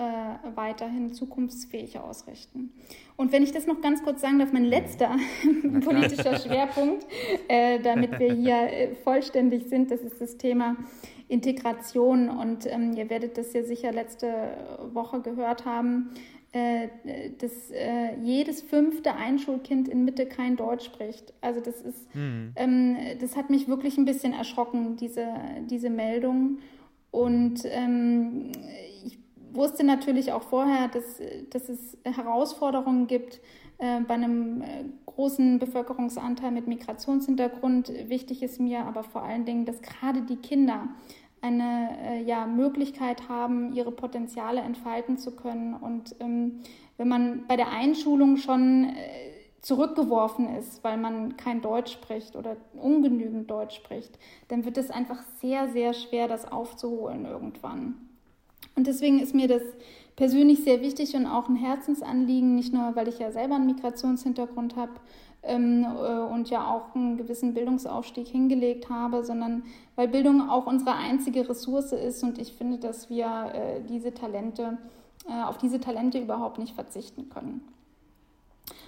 weiterhin zukunftsfähig ausrichten. Und wenn ich das noch ganz kurz sagen darf, mein letzter politischer Schwerpunkt, äh, damit wir hier äh, vollständig sind, das ist das Thema Integration. Und ähm, ihr werdet das ja sicher letzte Woche gehört haben, äh, dass äh, jedes fünfte Einschulkind in Mitte kein Deutsch spricht. Also das ist, ähm, das hat mich wirklich ein bisschen erschrocken, diese, diese Meldung. Und ähm, ich wusste natürlich auch vorher, dass, dass es Herausforderungen gibt äh, bei einem äh, großen Bevölkerungsanteil mit Migrationshintergrund. Wichtig ist mir aber vor allen Dingen, dass gerade die Kinder eine äh, ja, Möglichkeit haben, ihre Potenziale entfalten zu können. Und ähm, wenn man bei der Einschulung schon äh, zurückgeworfen ist, weil man kein Deutsch spricht oder ungenügend Deutsch spricht, dann wird es einfach sehr, sehr schwer, das aufzuholen irgendwann. Und deswegen ist mir das persönlich sehr wichtig und auch ein Herzensanliegen, nicht nur, weil ich ja selber einen Migrationshintergrund habe ähm, äh, und ja auch einen gewissen Bildungsaufstieg hingelegt habe, sondern weil Bildung auch unsere einzige Ressource ist und ich finde, dass wir äh, diese Talente, äh, auf diese Talente überhaupt nicht verzichten können.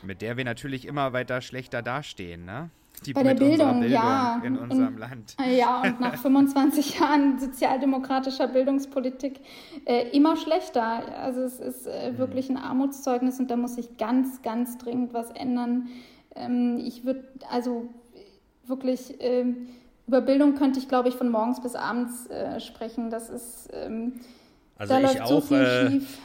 Mit der wir natürlich immer weiter schlechter dastehen, ne? Die Bei der mit unserer Bildung, ja. in Und- unserem Land. Ja, und nach 25 Jahren sozialdemokratischer Bildungspolitik äh, immer schlechter. Also es ist äh, wirklich ein Armutszeugnis und da muss sich ganz, ganz dringend was ändern. Ähm, ich würde, also wirklich, ähm, über Bildung könnte ich, glaube ich, von morgens bis abends äh, sprechen. Das ist, ähm, Also da ich läuft so auch. viel Äh, schief.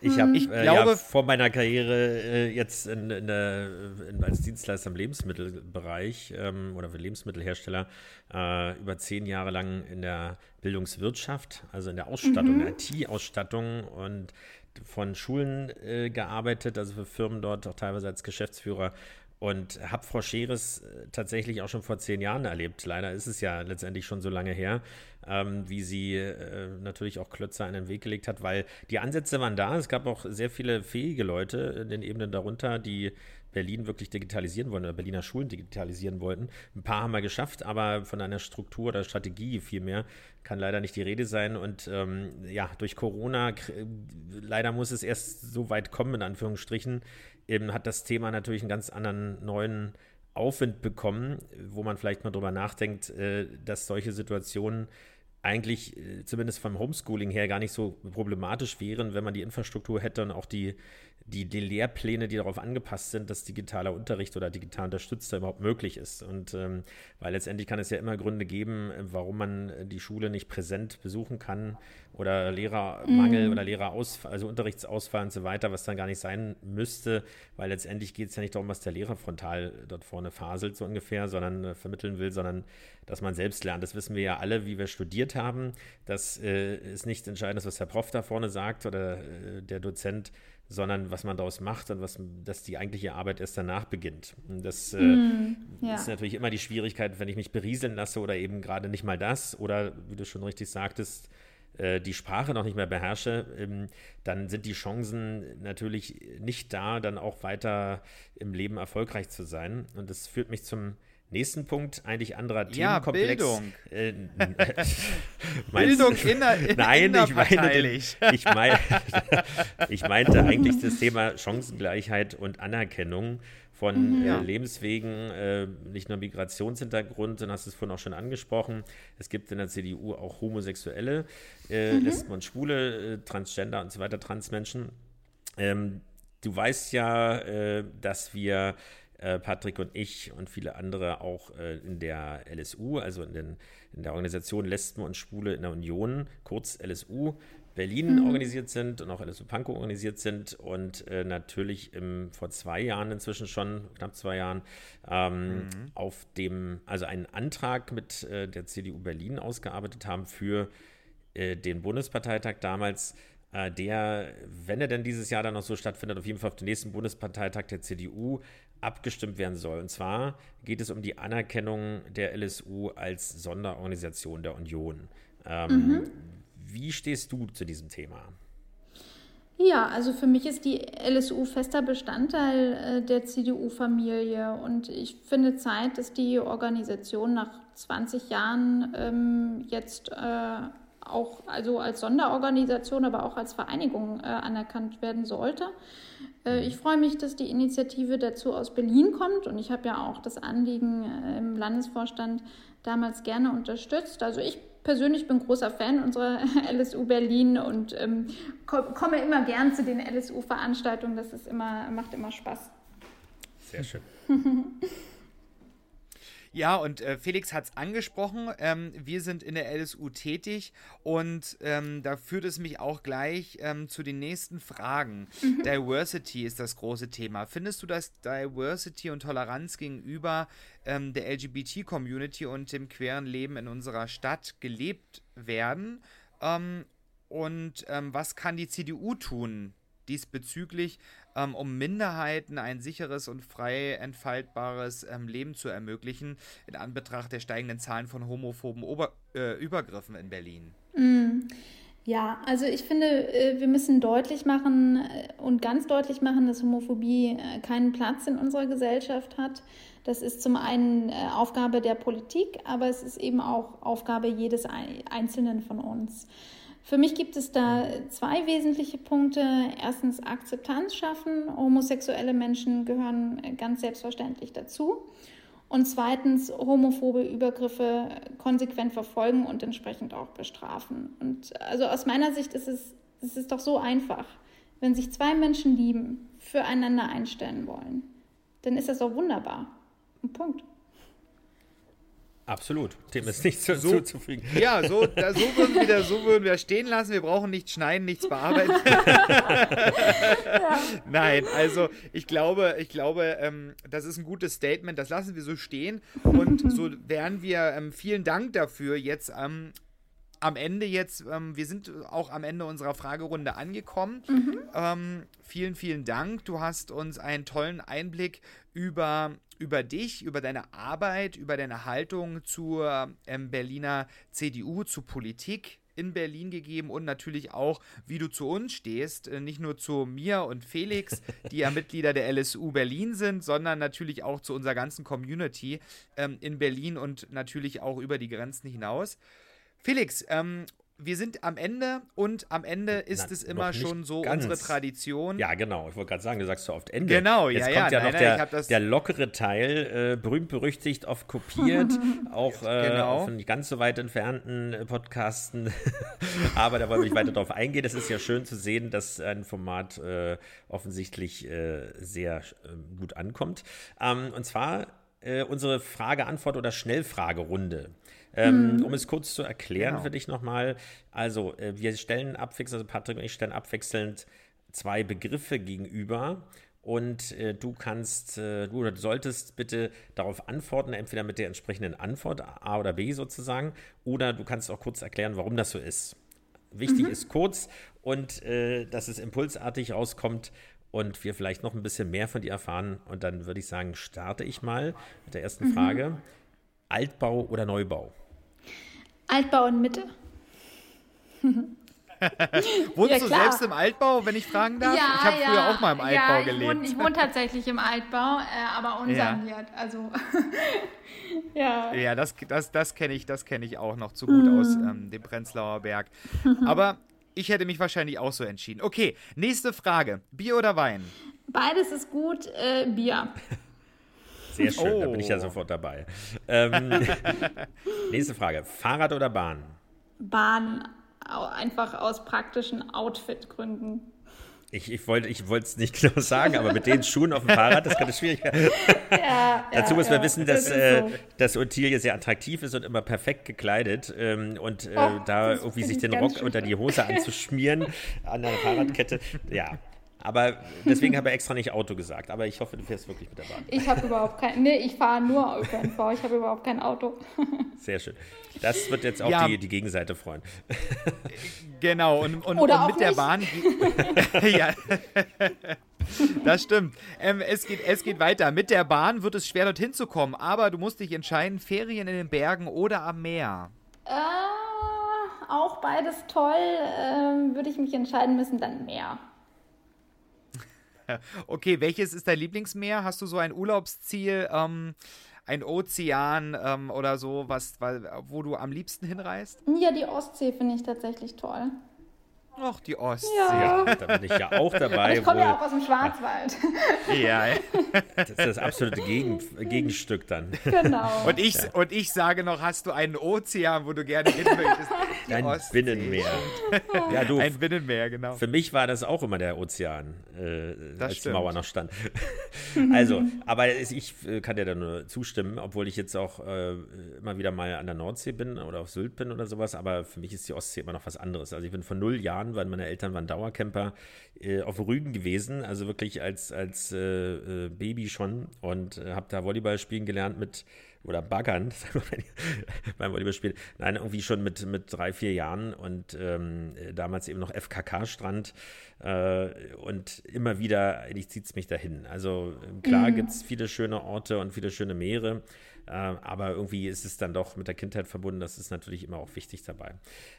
ich habe Ich äh, glaube- ja, vor meiner Karriere äh, jetzt in, in der, in, als Dienstleister im Lebensmittelbereich ähm, oder für Lebensmittelhersteller äh, über zehn Jahre lang in der Bildungswirtschaft, also in der Ausstattung, der IT-Ausstattung und von Schulen äh, gearbeitet, also für Firmen dort auch teilweise als Geschäftsführer und habe Frau Scheres äh, tatsächlich auch schon vor zehn Jahren erlebt. Leider ist es ja letztendlich schon so lange her, ähm, wie sie äh, natürlich auch Klötze an den Weg gelegt hat, weil die Ansätze waren da. Es gab auch sehr viele fähige Leute in den Ebenen darunter, die Berlin wirklich digitalisieren wollen oder Berliner Schulen digitalisieren wollten. Ein paar haben wir geschafft, aber von einer Struktur oder Strategie vielmehr kann leider nicht die Rede sein. Und ähm, ja, durch Corona, leider muss es erst so weit kommen, in Anführungsstrichen, eben hat das Thema natürlich einen ganz anderen neuen Aufwind bekommen, wo man vielleicht mal drüber nachdenkt, äh, dass solche Situationen eigentlich äh, zumindest vom Homeschooling her gar nicht so problematisch wären, wenn man die Infrastruktur hätte und auch die, die, die Lehrpläne, die darauf angepasst sind, dass digitaler Unterricht oder digital unterstützter überhaupt möglich ist. Und ähm, weil letztendlich kann es ja immer Gründe geben, warum man die Schule nicht präsent besuchen kann oder Lehrermangel oder Lehrerausfall, also Unterrichtsausfall und so weiter, was dann gar nicht sein müsste, weil letztendlich geht es ja nicht darum, was der Lehrer frontal dort vorne faselt, so ungefähr, sondern äh, vermitteln will, sondern dass man selbst lernt. Das wissen wir ja alle, wie wir studiert haben. Das äh, ist nicht entscheidend, ist, was der Prof da vorne sagt oder äh, der Dozent, sondern was man daraus macht und was, dass die eigentliche Arbeit erst danach beginnt. Und das äh, ja. ist natürlich immer die Schwierigkeit, wenn ich mich berieseln lasse oder eben gerade nicht mal das oder, wie du schon richtig sagtest, äh, die Sprache noch nicht mehr beherrsche, ähm, dann sind die Chancen natürlich nicht da, dann auch weiter im Leben erfolgreich zu sein. Und das führt mich zum nächsten Punkt, eigentlich anderer Ja, Themenkomplex. Bildung. Äh, Bildung inner, Nein, ich meine, innerparteilich. ich, mein, ich meinte eigentlich das Thema Chancengleichheit und Anerkennung von Ja. äh, Lebenswegen, äh, nicht nur Migrationshintergrund, dann hast du es vorhin auch schon angesprochen. Es gibt in der CDU auch Homosexuelle, äh, Lesben und Schwule, äh, Transgender und so weiter, Transmenschen. Ähm, du weißt ja, äh, dass wir, äh, Patrick und ich und viele andere auch äh, in der LSU, also in, den, in der Organisation Lesben und Schwule in der Union, kurz LSU, Berlin organisiert sind und auch LSU Pankow organisiert sind und äh, natürlich im, vor zwei Jahren inzwischen schon, knapp zwei Jahren, ähm, auf dem, also einen Antrag mit äh, der CDU Berlin ausgearbeitet haben für äh, den Bundesparteitag damals, der, wenn er denn dieses Jahr dann noch so stattfindet, auf jeden Fall auf den nächsten Bundesparteitag der CDU abgestimmt werden soll. Und zwar geht es um die Anerkennung der LSU als Sonderorganisation der Union. Ähm, Wie stehst du zu diesem Thema? Ja, also für mich ist die LSU fester Bestandteil äh, der CDU-Familie und ich finde Zeit, dass die Organisation nach 20 Jahren ähm, jetzt äh, auch also als Sonderorganisation, aber auch als Vereinigung äh, anerkannt werden sollte. Äh, ich freue mich, dass die Initiative dazu aus Berlin kommt und ich habe ja auch das Anliegen äh, im Landesvorstand damals gerne unterstützt. Also ich persönlich bin großer Fan unserer LSU Berlin und ähm, ko komme immer gern zu den LSU-Veranstaltungen. Das ist immer, macht immer Spaß. Sehr schön. Ja, und äh, Felix hat es angesprochen. Ähm, wir sind in der LSU tätig und ähm, da führt es mich auch gleich ähm, zu den nächsten Fragen. Diversity ist das große Thema. Findest du, dass Diversity und Toleranz gegenüber ähm, der LGBT-Community und dem queeren Leben in unserer Stadt gelebt werden? Ähm, und ähm, was kann die CDU tun diesbezüglich, ähm, um Minderheiten ein sicheres und frei entfaltbares ähm, Leben zu ermöglichen, in Anbetracht der steigenden Zahlen von homophoben Ober äh, Übergriffen in Berlin? Ja, also ich finde, äh, wir müssen deutlich machen äh, und ganz deutlich machen, dass Homophobie äh, keinen Platz in unserer Gesellschaft hat. Das ist zum einen Aufgabe der Politik, aber es ist eben auch Aufgabe jedes Ei- Einzelnen von uns. Für mich gibt es da zwei wesentliche Punkte. Erstens Akzeptanz schaffen. Homosexuelle Menschen gehören ganz selbstverständlich dazu. Und zweitens homophobe Übergriffe konsequent verfolgen und entsprechend auch bestrafen. Und also aus meiner Sicht ist es, es ist doch so einfach. Wenn sich zwei Menschen lieben, füreinander einstellen wollen, dann ist das doch wunderbar. Und Punkt. Absolut. Dem ist nicht so, So- zuzufügen. Ja, so, da, so, würden wir, so würden wir stehen lassen. Wir brauchen nichts schneiden, nichts bearbeiten. Nein, also ich glaube, ich glaube, ähm, das ist ein gutes Statement. Das lassen wir so stehen. Und so wären wir, ähm, vielen Dank dafür jetzt ähm, am Ende jetzt, ähm, wir sind auch am Ende unserer Fragerunde angekommen. Ähm, vielen, vielen Dank. Du hast uns einen tollen Einblick über, über dich, über deine Arbeit, über deine Haltung zur ähm, Berliner CDU, zu Politik in Berlin gegeben und natürlich auch, wie du zu uns stehst. Äh, Nicht nur zu mir und Felix, die ja Mitglieder der LSU Berlin sind, sondern natürlich auch zu unserer ganzen Community ähm, in Berlin und natürlich auch über die Grenzen hinaus. Felix, ähm, wir sind am Ende und am Ende ist Na, es immer schon so ganz. unsere Tradition. Ja, genau. Ich wollte gerade sagen, du sagst so oft Ende. Genau, Jetzt ja, kommt ja, ja, nein, noch nein, der, der lockere Teil, äh, berühmt berüchtigt, oft kopiert, auch äh, Genau. auf nicht ganz so weit entfernten äh, Podcasten. Aber da wollen wir nicht weiter drauf eingehen. Es ist ja schön zu sehen, dass ein Format äh, offensichtlich äh, sehr äh, gut ankommt. Ähm, und zwar äh, unsere Frage-Antwort- oder Schnellfragerunde. Ähm, Um es kurz zu erklären Genau. für dich nochmal. Also, äh, wir stellen abwechselnd, also Patrick und ich stellen abwechselnd zwei Begriffe gegenüber. Und äh, du kannst, äh, du oder solltest bitte darauf antworten, entweder mit der entsprechenden Antwort, A oder B sozusagen, oder du kannst auch kurz erklären, warum das so ist. Wichtig ist kurz und äh, dass es impulsartig rauskommt und wir vielleicht noch ein bisschen mehr von dir erfahren. Und dann würde ich sagen, starte ich mal mit der ersten Frage. Altbau oder Neubau? Altbau in Mitte. Wohnst Ja, du klar. selbst im Altbau, wenn ich fragen darf? ich habe früher auch mal im Altbau ja, ich gelebt. Wohne, ich wohne tatsächlich im Altbau, äh, aber unsaniert. Also, ja. Ja, das, das, das kenne ich, das kenne ich auch noch zu gut aus ähm, dem Prenzlauer Berg. Aber ich hätte mich wahrscheinlich auch so entschieden. Okay, nächste Frage. Bier oder Wein? Beides ist gut. Äh, Bier. Sehr schön, da bin ich ja Oh. sofort dabei. Ähm, nächste Frage. Fahrrad oder Bahn? Bahn. Einfach aus praktischen Outfit-Gründen. Ich, ich wollte ich es nicht genau sagen, aber mit den Schuhen auf dem Fahrrad, das könnte schwierig werden. Ja, Dazu ja, muss man ja, wissen, dass, das äh, so. dass Ottilie sehr attraktiv ist und immer perfekt gekleidet. Ähm, und äh, Oh, da irgendwie sich ich den Rock unter die Hose anzuschmieren an der Fahrradkette. Ja. Aber deswegen habe ich extra nicht Auto gesagt. Aber ich hoffe, du fährst wirklich mit der Bahn. Ich habe überhaupt kein. Nee, ich fahre nur ÖPNV. Ich habe überhaupt kein Auto. Sehr schön. Das wird jetzt auch Ja. die, die Gegenseite freuen. Genau, und, und, Oder und auch mit der nicht. Bahn. ja. Das stimmt. Ähm, es, geht, es geht weiter. Mit der Bahn wird es schwer, dorthin zu kommen, aber du musst dich entscheiden: Ferien in den Bergen oder am Meer. Äh, auch beides toll. Ähm, Würde ich mich entscheiden müssen, dann mehr. Okay, welches ist dein Lieblingsmeer? Hast du so ein Urlaubsziel, ähm, ein Ozean ähm, oder so, was, weil, wo du am liebsten hinreist? Ja, die Ostsee finde ich tatsächlich toll. Ach, die Ostsee. Ja. Ja, da bin ich ja auch dabei. Ich komme ja auch aus dem Schwarzwald. Ja. ja. Das ist das absolute Gegen, Gegenstück dann. genau. Und ich, und ich sage noch, hast du einen Ozean, wo du gerne hin möchtest? Die Ein Ostsee. Binnenmeer. Ja, du, Ein Binnenmeer, genau. Für mich war das auch immer der Ozean, äh, Das als die stimmt. Mauer noch stand. also, aber ich äh, kann dir da nur zustimmen, obwohl ich jetzt auch äh, immer wieder mal an der Nordsee bin oder auf Sylt bin oder sowas, aber für mich ist die Ostsee immer noch was anderes. Also ich bin vor null Jahren, weil meine Eltern waren Dauercamper, äh, auf Rügen gewesen, also wirklich als, als äh, äh, Baby schon und äh, habe da Volleyball spielen gelernt mit oder baggern beim Volleyballspiel. Nein, irgendwie schon mit, mit drei, vier Jahren und ähm, äh, damals eben noch FKK-Strand äh, und immer wieder, eigentlich zieht es mich dahin. Also klar gibt es viele schöne Orte und viele schöne Meere, äh, aber irgendwie ist es dann doch mit der Kindheit verbunden, das ist natürlich immer auch wichtig dabei.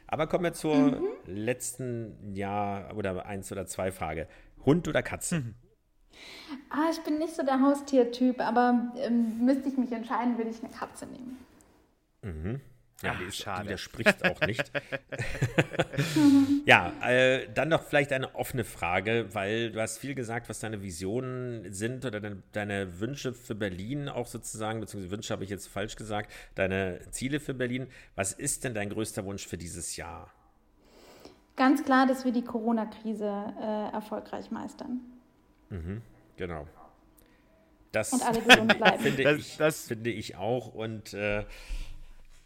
Aber kommen wir zur letzten Jahr oder eins oder zwei Frage. Hund oder Katze? Ah, ich bin nicht so der Haustiertyp, aber ähm, müsste ich mich entscheiden, würde ich eine Katze nehmen. Ja, Ach, die, ist, die schade. widerspricht auch nicht. ja, äh, dann noch vielleicht eine offene Frage, weil du hast viel gesagt, was deine Visionen sind oder deine, deine Wünsche für Berlin auch sozusagen, beziehungsweise Wünsche habe ich jetzt falsch gesagt, deine Ziele für Berlin. Was ist denn dein größter Wunsch für dieses Jahr? Ganz klar, dass wir die Corona-Krise äh, erfolgreich meistern. Genau. Das Und alle gesund finde, bleiben. finde, Das- ich, das- finde ich auch. Und äh,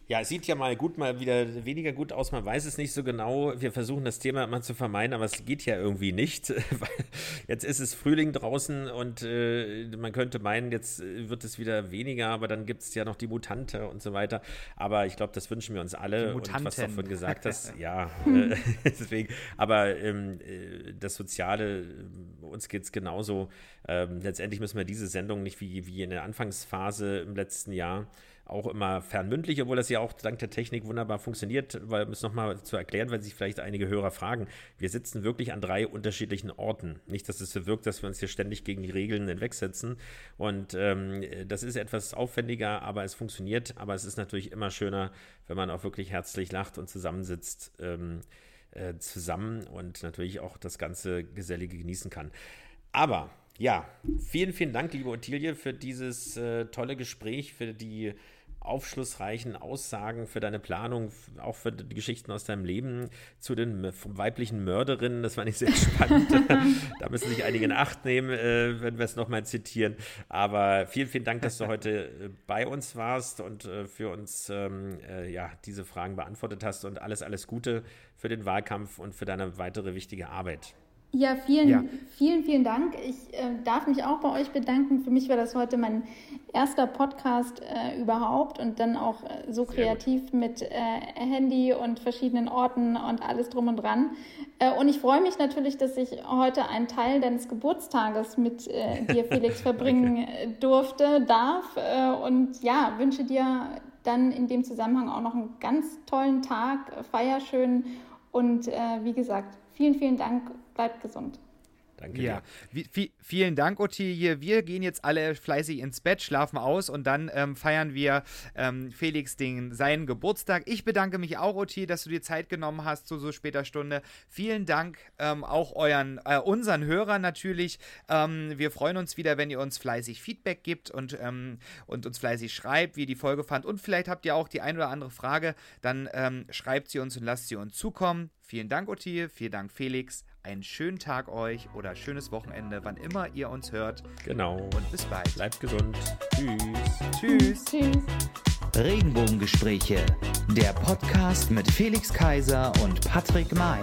ja, es sieht ja mal gut, mal wieder weniger gut aus. Man weiß es nicht so genau. Wir versuchen das Thema immer zu vermeiden, aber es geht ja irgendwie nicht. Jetzt ist es Frühling draußen und äh, man könnte meinen, jetzt wird es wieder weniger, aber dann gibt es ja noch die Mutante und so weiter. Aber ich glaube, das wünschen wir uns alle. Und was du davon gesagt hast, ja, äh, deswegen. Aber ähm, äh, das Soziale, äh, uns geht es genauso. Ähm, letztendlich müssen wir diese Sendung nicht wie, wie in der Anfangsphase im letzten Jahr auch immer fernmündlich, obwohl das ja auch dank der Technik wunderbar funktioniert, weil um es nochmal zu erklären, weil sich vielleicht einige Hörer fragen, wir sitzen wirklich an drei unterschiedlichen Orten. Nicht, dass es so wirkt, dass wir uns hier ständig gegen die Regeln hinwegsetzen. Und ähm, das ist etwas aufwendiger, aber es funktioniert. Aber es ist natürlich immer schöner, wenn man auch wirklich herzlich lacht und zusammensitzt. Ähm, äh, zusammen und natürlich auch das ganze Gesellige genießen kann. Aber ja, vielen, vielen Dank, liebe Ottilie, für dieses äh, tolle Gespräch, für die aufschlussreichen Aussagen, für deine Planung, auch für die Geschichten aus deinem Leben zu den weiblichen Mörderinnen. Das fand ich sehr spannend. da müssen sich einige in Acht nehmen, äh, wenn wir es nochmal zitieren. Aber vielen, vielen Dank, dass du heute äh, bei uns warst und äh, für uns ähm, äh, ja, diese Fragen beantwortet hast und alles, alles Gute für den Wahlkampf und für deine weitere wichtige Arbeit. Ja, vielen, Ja. vielen, vielen Dank. Ich äh, darf mich auch bei euch bedanken. Für mich war das heute mein erster Podcast äh, überhaupt und dann auch äh, so kreativ mit äh, Handy und verschiedenen Orten und alles drum und dran. Äh, und ich freue mich natürlich, dass ich heute einen Teil deines Geburtstages mit äh, dir, Felix, verbringen äh, durfte, darf. Und ja, wünsche dir dann in dem Zusammenhang auch noch einen ganz tollen Tag. Feier schön und wie gesagt, vielen, vielen Dank. Bleibt gesund. Danke Ja, dir. wie, vielen Dank, Ottilie. Wir gehen jetzt alle fleißig ins Bett, schlafen aus und dann ähm, feiern wir ähm, Felix den, seinen Geburtstag. Ich bedanke mich auch, Ottilie, dass du dir Zeit genommen hast zu so später Stunde. Vielen Dank ähm, auch euren, äh, unseren Hörern natürlich. Ähm, wir freuen uns wieder, wenn ihr uns fleißig Feedback gibt und, ähm, und uns fleißig schreibt, wie ihr die Folge fand. Und vielleicht habt ihr auch die ein oder andere Frage, dann ähm, schreibt sie uns und lasst sie uns zukommen. Vielen Dank, Ottilie. Vielen Dank, Felix. Einen schönen Tag euch oder schönes Wochenende, wann immer ihr uns hört. Genau. Und bis bald. Bleibt gesund. Tschüss. Tschüss. Tschüss. Regenbogengespräche, der Podcast mit Felix Kaiser und Patrick May.